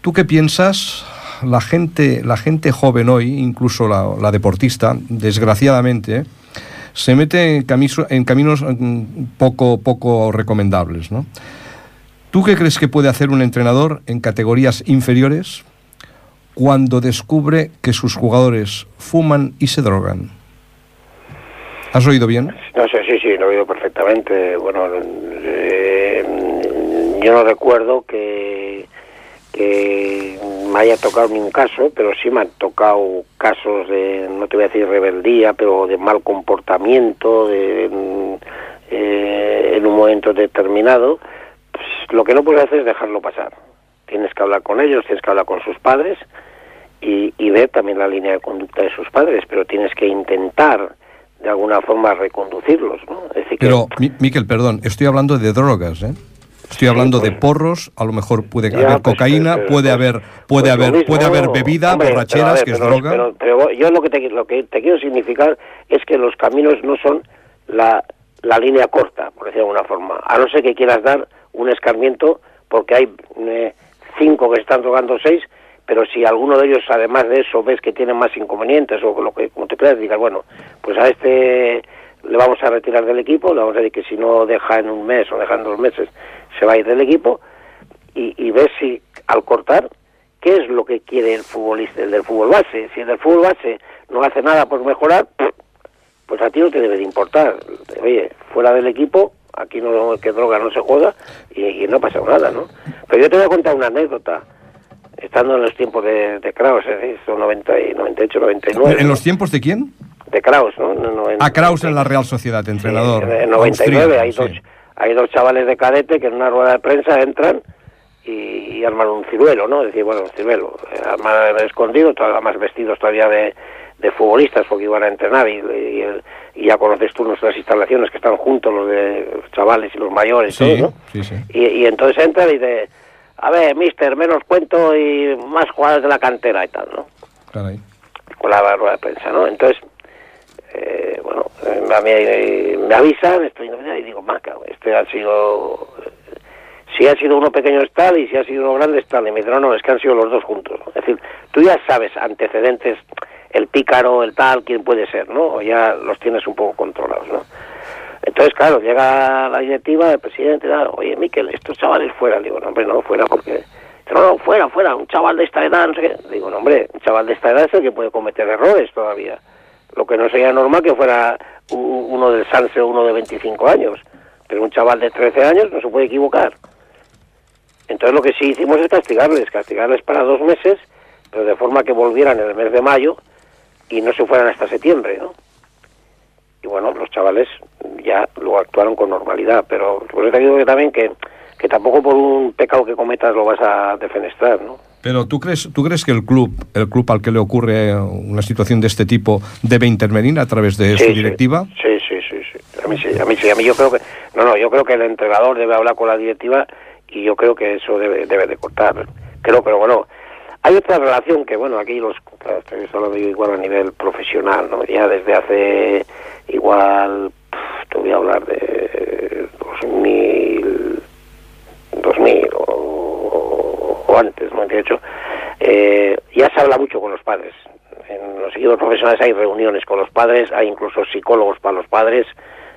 ¿Tú qué piensas? La gente, la gente joven hoy, incluso la, deportista, desgraciadamente, se mete en, en caminos mm, poco, poco recomendables. ¿no? ¿Tú qué crees que puede hacer un entrenador en categorías inferiores cuando descubre que sus jugadores fuman y se drogan? ¿Has oído bien? No sé, sí, sí, lo he oído perfectamente. Bueno, eh, yo no recuerdo que, me haya tocado ningún caso, pero sí me han tocado casos de, no te voy a decir rebeldía, pero de mal comportamiento, de, mm, eh, en un momento determinado. Pues, lo que no puedes hacer es dejarlo pasar. Tienes que hablar con ellos, tienes que hablar con sus padres y, y ver también la línea de conducta de sus padres, pero tienes que intentar de alguna forma reconducirlos, ¿no? Es decir que- Pero, Mi- Miquel, perdón, estoy hablando de drogas, ¿eh? Estoy hablando de porros, a lo mejor puede Ya, haber pues, cocaína, pues, puede pues, haber, pues puede haber, mismo, puede haber bebida, hombre, borracheras, ver, que es pero- droga. Pero, pero yo lo que, te, lo que te quiero significar es que los caminos no son la, la línea corta, por decirlo de alguna forma, a no ser que quieras dar un escarmiento porque hay eh, cinco que están tocando seis, pero si alguno de ellos, además de eso, ves que tienen más inconvenientes o lo que, como te creas, digas, bueno, pues a este le vamos a retirar del equipo, le vamos a decir que si no deja en un mes o deja en dos meses, se va a ir del equipo, y, y ves si al cortar, qué es lo que quiere el futbolista, el del fútbol base. Si el del fútbol base no hace nada por mejorar, pues a ti no te debe de importar. Oye, fuera del equipo, aquí no que droga no se juega y, y no pasa nada, ¿no? Pero yo te voy a contar una anécdota. Estando en los tiempos de, de Kraus, es decir, son 90 y 98, 99. ¿En los tiempos de quién? De Kraus, ¿no? No, no, en- A Kraus en la Real Sociedad, entrenador. Sí, en el 99 hay, dos, hay dos chavales de cadete que en una rueda de prensa entran y, y arman un ciruelo, ¿no? Es decir, bueno, un ciruelo. eh, Arman escondido, to- además vestidos todavía de, de futbolistas porque iban a entrenar y, y el- y ya conoces tú nuestras instalaciones que están juntos los de los chavales y los mayores, Sí, todo, ¿no? sí, sí. Y, y entonces entra y dice, a ver, mister, menos cuento y más jugadores de la cantera y tal, ¿no? Caray. con la rueda de prensa, ¿no? Entonces, eh, bueno, eh, a mí eh, me avisan, estoy y digo, maca, este ha sido, eh, si ha sido uno pequeño es tal y si ha sido uno grande es tal. Y me dijeron, no, es que han sido los dos juntos. ¿no? Es decir, tú ya sabes antecedentes, el pícaro, el tal, quién puede ser, ¿no? O ya los tienes un poco controlados, ¿no? Entonces, claro, llega la directiva, el presidente, tal, oye, Miquel, estos chavales fuera. Digo, no, hombre, no, fuera porque... No, no, fuera, fuera, un chaval de esta edad, no sé qué. Digo, no, hombre, un chaval de esta edad es el que puede cometer errores todavía. Lo que no sería normal que fuera uno del Sanse o uno de 25 años. Pero un chaval de 13 años no se puede equivocar. Entonces lo que sí hicimos es castigarles, castigarles para dos meses, pero de forma que volvieran en el mes de mayo y no se fueran hasta septiembre, ¿no? Y bueno, los chavales ya lo actuaron con normalidad, pero por eso te digo que también que, que tampoco por un pecado que cometas lo vas a defenestrar, ¿no? Pero ¿tú crees, ¿tú crees que el club, el club al que le ocurre una situación de este tipo debe intervenir a través de Sí, su directiva? Sí, sí, sí, sí. A mí sí, a mí sí. A mí yo creo que... No, no, yo creo que el entrenador debe hablar con la directiva y yo creo que eso debe, debe de cortar. Creo, pero bueno, hay otra relación que, bueno, aquí los... claro, Estoy hablando yo igual a nivel profesional, ¿no? Ya desde hace igual... Te voy a hablar de 2000... 2000 o, o antes, 98, eh, ya se habla mucho con los padres. En los equipos profesionales hay reuniones con los padres, hay incluso psicólogos para los padres.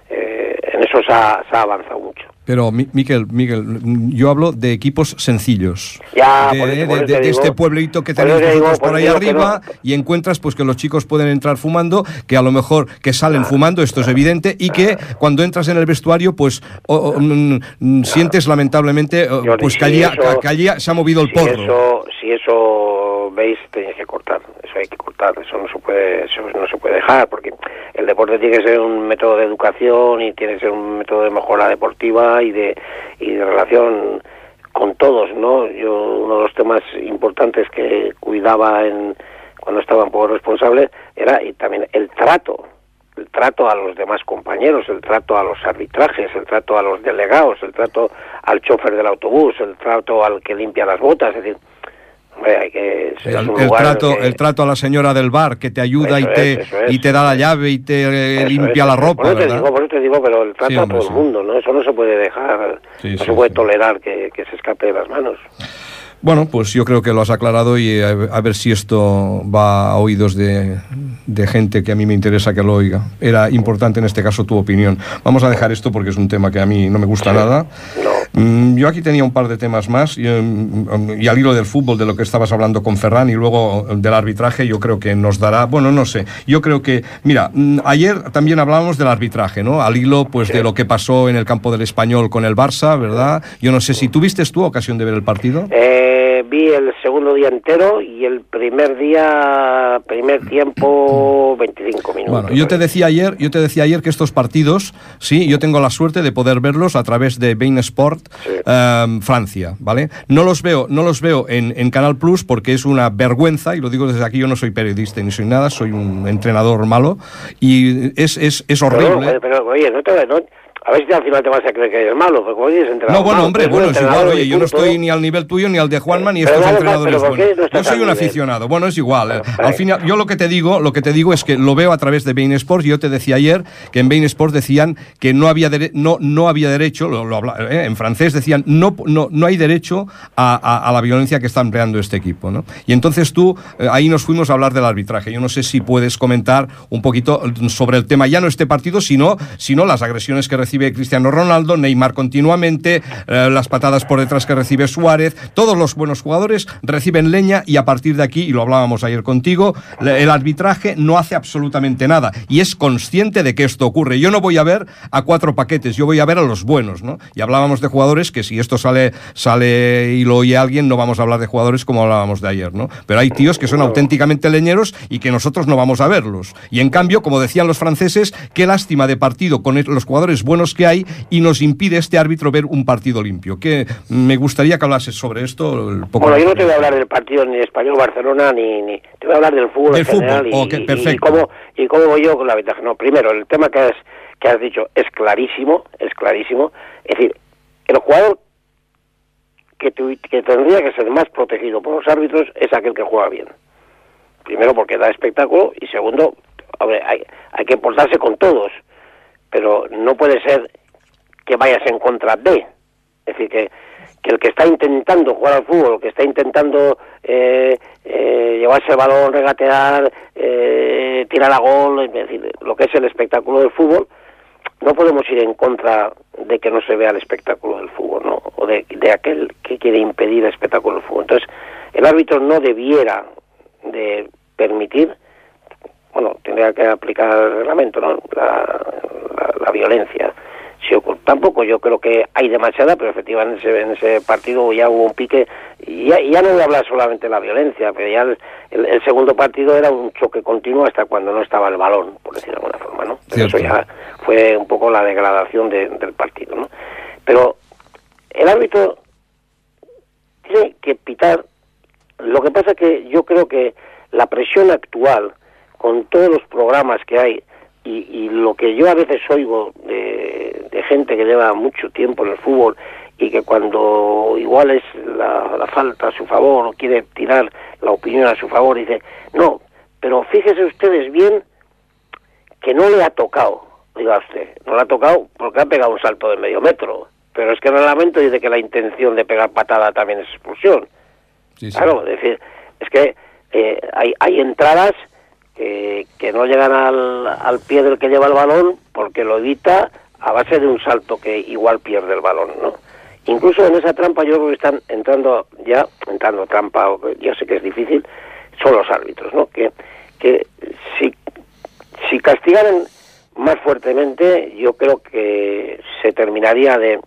eh, en eso se ha, se ha avanzado mucho. Pero, Mi- Miquel, Miguel, mm, yo hablo de equipos sencillos. Ya, de, por eso- de- por eso de- te de digo- este pueblito que por eso tenemos te digo- nosotros por por ahí arriba no. y encuentras pues que los chicos pueden entrar fumando, que a lo mejor que salen fumando, esto es evidente, y que cuando entras en el vestuario pues o- o, mm, mm, sientes lamentablemente pues allí, que allí se ha movido el si porro. Eso, si eso veis, tenéis que cortar. Hay que cortar. Eso no se puede, eso no se puede dejar, porque el deporte tiene que ser un método de educación y tiene que ser un método de mejora deportiva y de, y de relación con todos, ¿no? Yo uno de los temas importantes que cuidaba en cuando estaba un poco responsable era y también el trato el trato a los demás compañeros, el trato a los arbitrajes, el trato a los delegados, el trato al chofer del autobús, el trato al que limpia las botas, es decir, hay que es El, lugar trato, que- el trato a la señora del bar que te ayuda y te, es, eso es. y te da la llave y te eh, eso limpia es, la ropa, por eso te digo, por eso te digo, pero el trato Sí, a todo sí. el mundo, ¿no? Eso no se puede dejar, Sí, no se puede tolerar que, que se escape de las manos. Bueno, pues yo creo que lo has aclarado y a, a ver si esto va a oídos de, de gente que a mí me interesa que lo oiga. Era importante en este caso tu opinión. Vamos a dejar esto porque es un tema que a mí no me gusta nada. Mm, Yo aquí tenía un par de temas más y, mm, y al hilo del fútbol, de lo que estabas hablando con Ferran y luego del arbitraje, yo creo que nos dará, bueno, no sé, yo creo que, mira, mm, ayer también hablábamos del arbitraje, ¿no? Al hilo, pues, de lo que pasó en el campo del Español con el Barça, ¿verdad? Yo no sé si tuviste tú ocasión de ver el partido. Eh, vi el segundo día entero y el primer día, primer tiempo, 25 minutos. Bueno, yo te decía ayer, yo te decía ayer que estos partidos, sí, yo tengo la suerte de poder verlos a través de Bein Sport Sí. em, Francia, ¿vale? No los veo, no los veo en, en Canal Plus porque es una vergüenza y lo digo desde aquí. Yo no soy periodista ni soy nada, soy un entrenador malo y es, es, es horrible. pero, pero, oye, no te, no- a ver si al final te vas a creer que eres malo, porque como dices, entrenador No, bueno, malo, hombre, bueno, es igual, oye, yo no estoy ni al nivel tuyo ni al de Juanma ni Pero estos entrenadores pero ¿por qué buenos. no yo soy un aficionado, bueno, es igual. eh. Al final, yo lo que te digo, lo que te digo es que lo veo a través de Bein Sports. Yo te decía ayer que en Bein Sports decían que no había no, no había derecho, lo, lo habla- eh, en francés decían no, no, no hay derecho a, a- a la violencia que está empleando este equipo, ¿no? Y entonces tú eh, ahí nos fuimos a hablar del arbitraje. Yo no sé si puedes comentar un poquito sobre el tema ya no este partido, sino sino las agresiones que recibe Cristiano Ronaldo, Neymar continuamente, eh, las patadas por detrás que recibe Suárez, todos los buenos jugadores reciben leña y a partir de aquí, y lo hablábamos ayer contigo, el arbitraje no hace absolutamente nada y es consciente de que esto ocurre. Yo no voy a ver a cuatro paquetes, yo voy a ver a los buenos, ¿no? Y hablábamos de jugadores que si esto sale, sale y lo oye alguien, no vamos a hablar de jugadores como hablábamos de ayer, ¿no? Pero hay tíos que son auténticamente leñeros y que nosotros no vamos a verlos. Y en cambio, como decían los franceses, qué lástima de partido con los jugadores buenos que hay y nos impide este árbitro ver un partido limpio. Que me gustaría que hablases sobre esto. el poco Bueno, yo no te voy a hablar del partido ni de Español-Barcelona, ni, ni... Te voy a hablar del fútbol Del en general fútbol, y, ok, y- y perfecto. cómo, y cómo voy yo con la ventaja. No, primero, el tema que has, que has dicho es clarísimo, es clarísimo. Es decir, el jugador que, tu- que tendría que ser más protegido por los árbitros es aquel que juega bien. Primero porque da espectáculo y segundo, hombre, hay, hay que portarse con todos, pero no puede ser que vayas en contra de. Es decir, que, que el que está intentando jugar al fútbol, que está intentando eh, eh, llevarse el balón, regatear, eh, tirar a gol, es decir, lo que es el espectáculo del fútbol, no podemos ir en contra de que no se vea el espectáculo del fútbol, ¿no? O de, de aquel que quiere impedir el espectáculo del fútbol. Entonces, el árbitro no debiera de permitir, bueno, tendría que aplicar el reglamento, ¿no? La, la- la violencia. Si ocur- tampoco yo creo que hay demasiada, pero efectivamente en ese, en ese partido ya hubo un pique, y ya, no voy a hablar solamente de la violencia, pero ya el, el- el segundo partido era un choque continuo hasta cuando no estaba el balón, por decir de alguna forma, ¿no? Pero eso ya fue un poco la degradación de- del partido, ¿no? Pero el árbitro tiene que pitar. Lo que pasa que yo creo que la presión actual, con todos los programas que hay, y, y lo que yo a veces oigo de, de gente que lleva mucho tiempo en el fútbol y que cuando igual es la, la falta a su favor o quiere tirar la opinión a su favor, dice, no, pero fíjese ustedes bien que no le ha tocado, diga usted, no le ha tocado porque ha pegado un salto de medio metro, pero es que el reglamento dice que la intención de pegar patada también es expulsión. Sí, sí. Claro, es decir, es que eh, hay, hay entradas que, no llegan al, al pie del que lleva el balón porque lo evita a base de un salto que igual pierde el balón, ¿no? Incluso en esa trampa yo creo que están entrando ya, entrando trampa, yo sé que es difícil, son los árbitros, ¿no? Que, que si, si castigaran más fuertemente, yo creo que se terminaría de,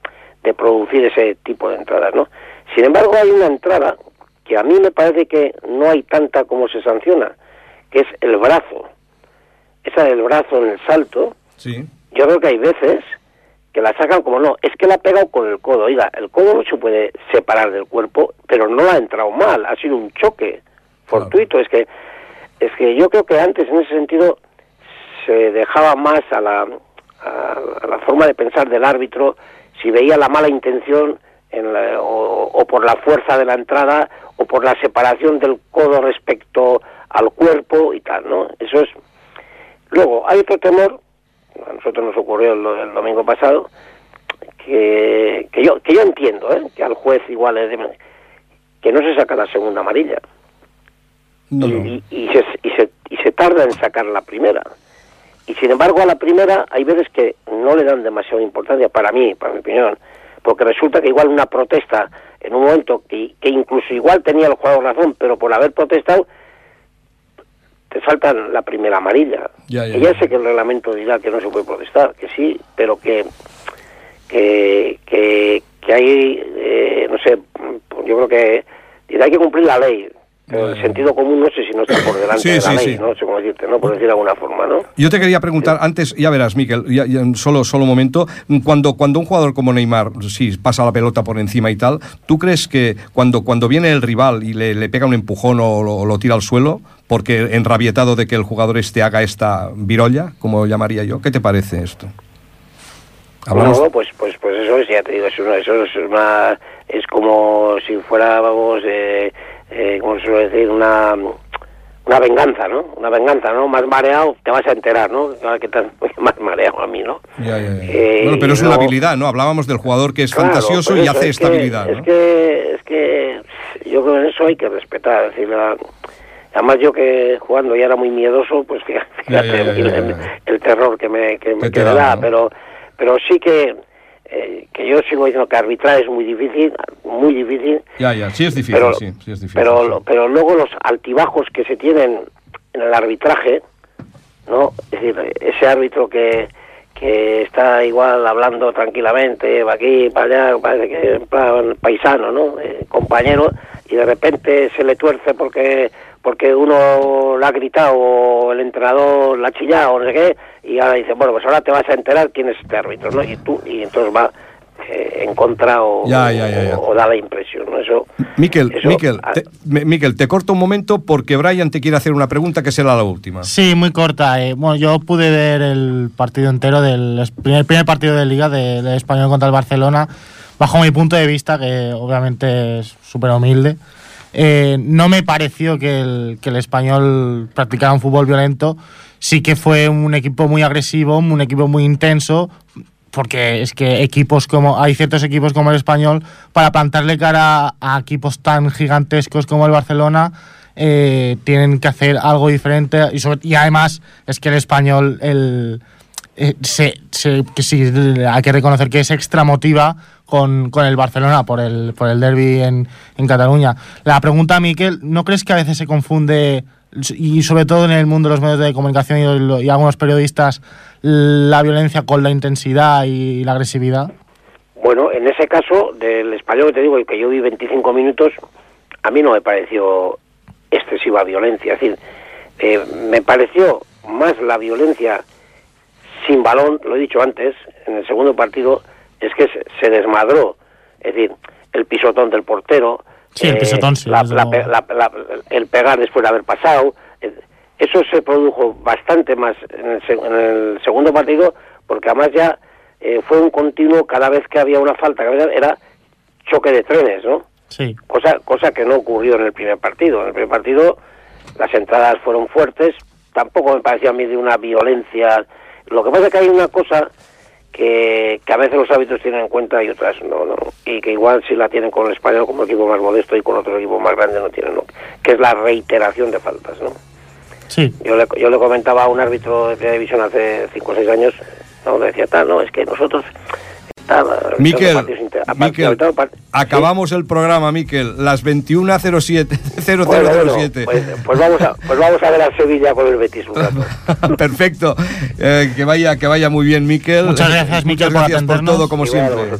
de producir ese tipo de entradas, ¿no? Sin embargo, hay una entrada que a mí me parece que no hay tanta como se sanciona, que es el brazo. Esa del brazo en el salto, Sí. yo creo que hay veces que la sacan como no, es que la ha pegado con el codo. Oiga, el codo no se puede separar del cuerpo, pero no la ha entrado mal, ha sido un choque fortuito. Es que es que yo creo que antes en ese sentido se dejaba más a la, a, a la forma de pensar del árbitro si veía la mala intención en la- o, o por la fuerza de la entrada o por la separación del codo respecto al cuerpo y tal, ¿no? Eso es. Luego, hay otro temor, a nosotros nos ocurrió el, el domingo pasado, que, que yo que yo entiendo, ¿eh? que al juez igual es de- que no se saca la segunda amarilla No, no. y, y se, y, se, y se tarda en sacar la primera. Y sin embargo a la primera hay veces que no le dan demasiada importancia, para mí, para mi opinión, porque resulta que igual una protesta en un momento que, que incluso igual tenía el jugador razón, pero por haber protestado te saltan la primera amarilla. Ya, ya, que ya ya. sé que el reglamento dirá que no se puede protestar, que sí, pero que que, que, que hay, eh, no sé, yo creo que dirá, hay que cumplir la ley, pero el sentido común no sé si no está por delante Sí, de la sí, ley, sí. no sé cómo decirte, ¿no? Por decir de alguna forma, ¿no? Yo te quería preguntar, antes, ya verás, Miquel, ya, ya, solo, solo un momento, cuando, cuando un jugador como Neymar, sí, pasa la pelota por encima y tal, ¿tú crees que cuando, cuando viene el rival y le, le pega un empujón o lo, lo tira al suelo, porque enrabietado de que el jugador este haga esta virolla, como llamaría yo, ¿qué te parece esto? Hablamos- No, pues, pues, pues eso es, ya te digo, es una, eso es una, es como si fuera, vamos, eh, eh, ¿cómo se suele decir? Una, una venganza, ¿no? Una venganza, ¿no? Más mareado te vas a enterar, ¿no? Ahora que estás más mareado a mí, ¿no? Ya, ya, ya. Eh, bueno, pero es una habilidad, ¿no? Hablábamos del jugador que es Claro, fantasioso y hace es que- estabilidad, Es que, es que yo creo que eso hay que respetar. Es decir, la- además yo que jugando ya era muy miedoso, pues fíjate, ya, el, el- terror que me, que me Que da, da, ¿no? pero, pero sí que, eh, que yo sigo diciendo que arbitrar es muy difícil, muy difícil, Ya, ya, sí es difícil, pero, sí, sí es difícil. pero, sí. pero luego los altibajos que se tienen en el arbitraje, ¿no? Es decir, ese árbitro que, que está igual hablando tranquilamente, va aquí, para allá, parece que plan paisano, ¿no? Eh, compañero, y de repente se le tuerce porque porque uno le ha gritado o el entrenador la ha chillado o no sé qué, y ahora dice, bueno, pues ahora te vas a enterar quién es este árbitro, ¿no? Y tú, y entonces va eh, en contra o, Ya, ya, ya, ya. o- o da la impresión, ¿no? Eso... Miquel, eso- Miquel, ah, te, me- Miquel, te corto un momento porque Brian te quiere hacer una pregunta que será la última. Sí, muy corta. eh. Bueno, yo pude ver el partido entero del primer, primer partido de liga de- del español contra el Barcelona, bajo mi punto de vista, que obviamente es súper humilde. Eh, no me pareció que el, que el español practicara un fútbol violento. Sí que fue un equipo muy agresivo, un equipo muy intenso, porque es que equipos como hay ciertos equipos como el español para plantarle cara a equipos tan gigantescos como el Barcelona eh, tienen que hacer algo diferente y, y además es que el español el, eh, se, que sí, hay que reconocer que se extramotiva con, con el Barcelona por el, por el derby en, en Cataluña. La pregunta, Miquel, ¿no crees que a veces se confunde, y sobre todo en el mundo de los medios de comunicación y algunos periodistas, la violencia con la intensidad y la agresividad? Bueno, en ese caso, del español que te digo, que yo vi 25 minutos, a mí no me pareció excesiva violencia. Es decir, eh, me pareció más la violencia sin balón, lo he dicho antes, en el segundo partido, es que se, se desmadró. Es decir, el pisotón del portero, Sí, el pisotón, sí, la- la el pegar después de haber pasado. eh, Eso se produjo bastante más en el, en el segundo partido, porque además ya eh, fue un continuo, cada vez que había una falta, era choque de trenes, ¿no? Sí. cosa cosa que no ocurrió en el primer partido. En el primer partido las entradas fueron fuertes, tampoco me pareció a mí de una violencia. Lo que pasa es que hay una cosa que, que a veces los hábitos tienen en cuenta y otras no, no. Y que igual si la tienen con el español como equipo más modesto y con otro equipo más grande no tienen, ¿no? Que es la reiteración de faltas, ¿no? Sí. Yo le, yo le comentaba a un árbitro de televisión hace 5 o 6 años, no, le decía tal, no, es que nosotros... Miquel, Miquel, acabamos el programa, Miquel, las 21.07, Bueno, bueno, 0007. pues, pues vamos a, pues vamos a ver a Sevilla con el Betis un rato. Perfecto. Eh, que vaya que vaya muy bien, Miquel. Muchas gracias, Miquel, Muchas por gracias por todo, como Igual siempre.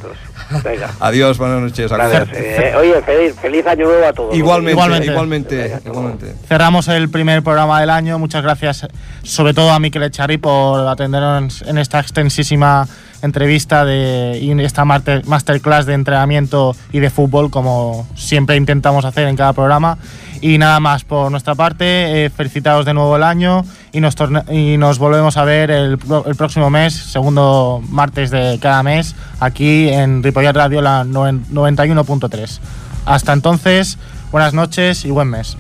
Venga, Adiós, buenas noches. gracias. Eh, oye, feliz, feliz año nuevo a todos. Igualmente, Igualmente. igualmente, igualmente. Cerramos el primer programa del año. Muchas gracias, sobre todo a Miquel Echarri, por atendernos en esta extensísima entrevista de, y esta masterclass de entrenamiento y de fútbol, como siempre intentamos hacer en cada programa. Y nada más por nuestra parte, eh, felicitaros de nuevo el año y nos, y nos volvemos a ver el, el próximo mes, segundo martes de cada mes, aquí en Ripollet Radio, la noven- 91.3. Hasta entonces, buenas noches y buen mes.